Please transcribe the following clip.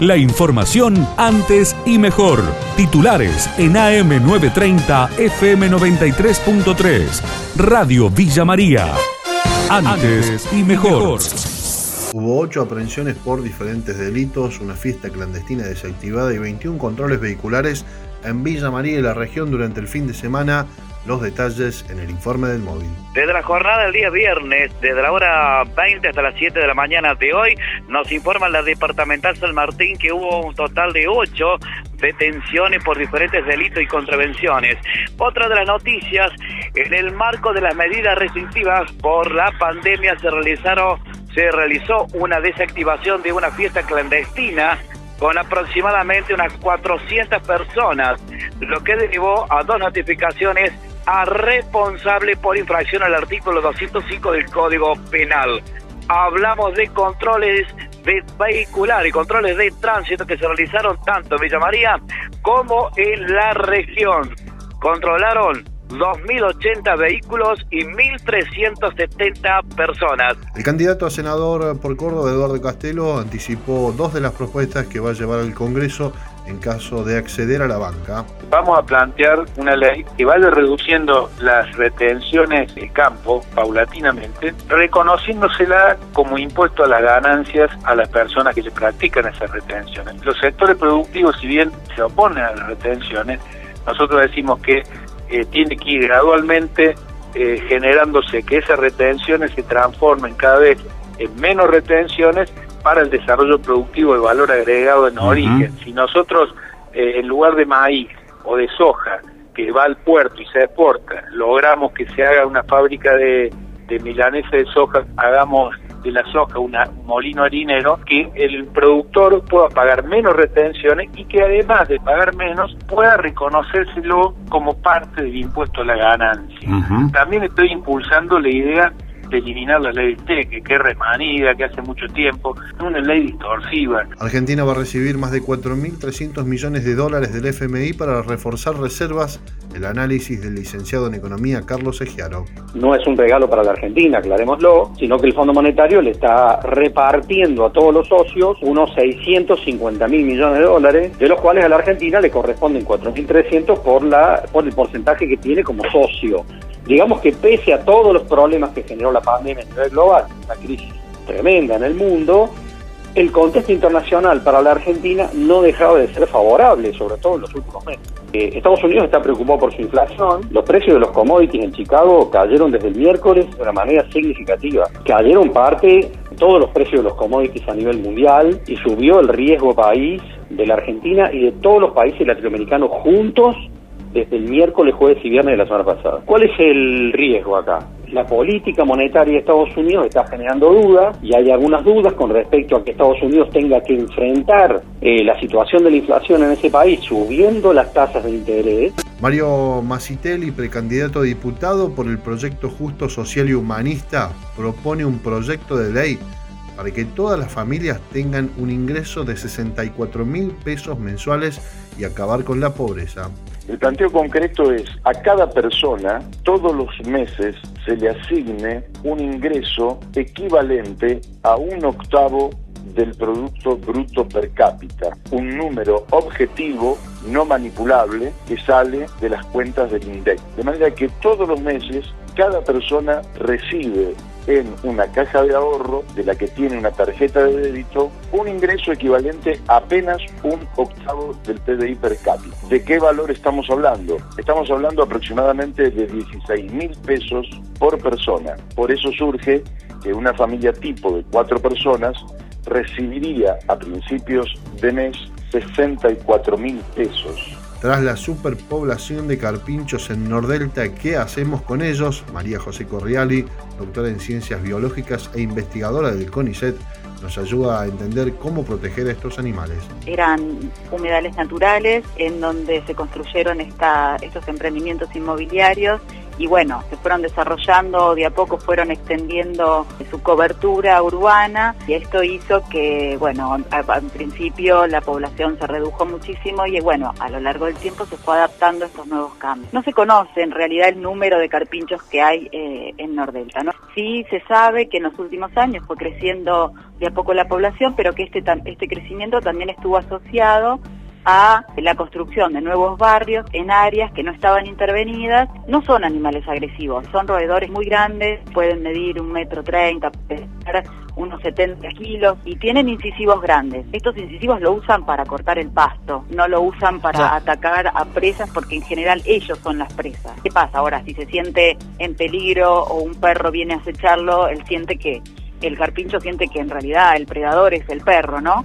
La información antes y mejor. Titulares en AM930 FM93.3. Radio Villa María. Antes y mejor. Hubo ocho aprehensiones por diferentes delitos, una fiesta clandestina desactivada y 21 controles vehiculares en Villa María y la región durante el fin de semana. Los detalles en el informe del móvil. Desde la jornada del día viernes, desde la hora 20 hasta las 7 de la mañana de hoy, nos informa la departamental San Martín que hubo un total de ocho detenciones por diferentes delitos y contravenciones. Otra de las noticias, en el marco de las medidas restrictivas por la pandemia se realizaron se realizó una desactivación de una fiesta clandestina con aproximadamente unas 400 personas, lo que derivó a dos notificaciones a responsable por infracción al artículo 205 del Código Penal. Hablamos de controles de vehicular y controles de tránsito que se realizaron tanto en Villa María como en la región. Controlaron 2.080 vehículos y 1.370 personas. El candidato a senador por Córdoba, Eduardo Castelo, anticipó dos de las propuestas que va a llevar al Congreso en caso de acceder a la banca. Vamos a plantear una ley que vaya reduciendo las retenciones de campo paulatinamente, reconociéndosela como impuesto a las ganancias a las personas que se practican esas retenciones. Los sectores productivos, si bien se oponen a las retenciones, nosotros decimos que eh, tiene que ir gradualmente eh, generándose que esas retenciones se transformen cada vez en menos retenciones para el desarrollo productivo de valor agregado en origen. Si nosotros, eh, en lugar de maíz o de soja, que va al puerto y se exporta, logramos que se haga una fábrica de, de milanesa de soja, hagamos de la soja un molino harinero, que el productor pueda pagar menos retenciones y que además de pagar menos pueda reconocérselo como parte del impuesto a la ganancia. También estoy impulsando la idea de eliminar la ley de TEC, que es remanida, que hace mucho tiempo, es una ley distorsiva. Argentina va a recibir más de 4.300 millones de dólares del FMI para reforzar reservas. El análisis del licenciado en Economía Carlos Egiaro. No es un regalo para la Argentina, aclarémoslo, sino que el Fondo Monetario le está repartiendo a todos los socios unos 650 mil millones de dólares, de los cuales a la Argentina le corresponden 4.300 por, la, por el porcentaje que tiene como socio digamos que pese a todos los problemas que generó la pandemia a nivel global, una crisis tremenda en el mundo, el contexto internacional para la Argentina no dejaba de ser favorable, sobre todo en los últimos meses. Eh, Estados Unidos está preocupado por su inflación, los precios de los commodities en Chicago cayeron desde el miércoles de una manera significativa. Cayeron parte todos los precios de los commodities a nivel mundial y subió el riesgo país de la Argentina y de todos los países latinoamericanos juntos desde el miércoles, jueves y viernes de la semana pasada. ¿Cuál es el riesgo acá? La política monetaria de Estados Unidos está generando dudas y hay algunas dudas con respecto a que Estados Unidos tenga que enfrentar eh, la situación de la inflación en ese país subiendo las tasas de interés. Mario Macitelli, precandidato a diputado por el proyecto Justo Social y Humanista, propone un proyecto de ley para que todas las familias tengan un ingreso de 64 mil pesos mensuales y acabar con la pobreza. El planteo concreto es a cada persona todos los meses se le asigne un ingreso equivalente a un octavo del Producto Bruto Per cápita, un número objetivo, no manipulable, que sale de las cuentas del INDEC. De manera que todos los meses cada persona recibe en una caja de ahorro de la que tiene una tarjeta de débito un ingreso equivalente a apenas un octavo del PDI per cápita. ¿De qué valor estamos hablando? Estamos hablando aproximadamente de 16 mil pesos por persona. Por eso surge que una familia tipo de cuatro personas recibiría a principios de mes 64 mil pesos tras la superpoblación de carpinchos en Nordelta, ¿qué hacemos con ellos? María José Corriali, doctora en ciencias biológicas e investigadora del CONICET, nos ayuda a entender cómo proteger a estos animales. Eran humedales naturales en donde se construyeron estos emprendimientos inmobiliarios y bueno, se fueron desarrollando, de a poco fueron extendiendo su cobertura urbana y esto hizo que, bueno, en principio la población se redujo muchísimo y bueno, a lo largo del tiempo se fue adaptando a estos nuevos cambios. No se conoce en realidad el número de carpinchos que hay eh, en Nordelta, ¿no? Sí se sabe que en los últimos años fue creciendo de a poco la población, pero que este, este crecimiento también estuvo asociado a la construcción de nuevos barrios en áreas que no estaban intervenidas. No son animales agresivos, son roedores muy grandes, pueden medir un metro treinta, unos 70 kilos y tienen incisivos grandes. Estos incisivos lo usan para cortar el pasto, no lo usan para atacar a presas porque en general ellos son las presas. ¿Qué pasa ahora? Si se siente en peligro o un perro viene a acecharlo, él siente que el carpincho siente que en realidad el predador es el perro, ¿no?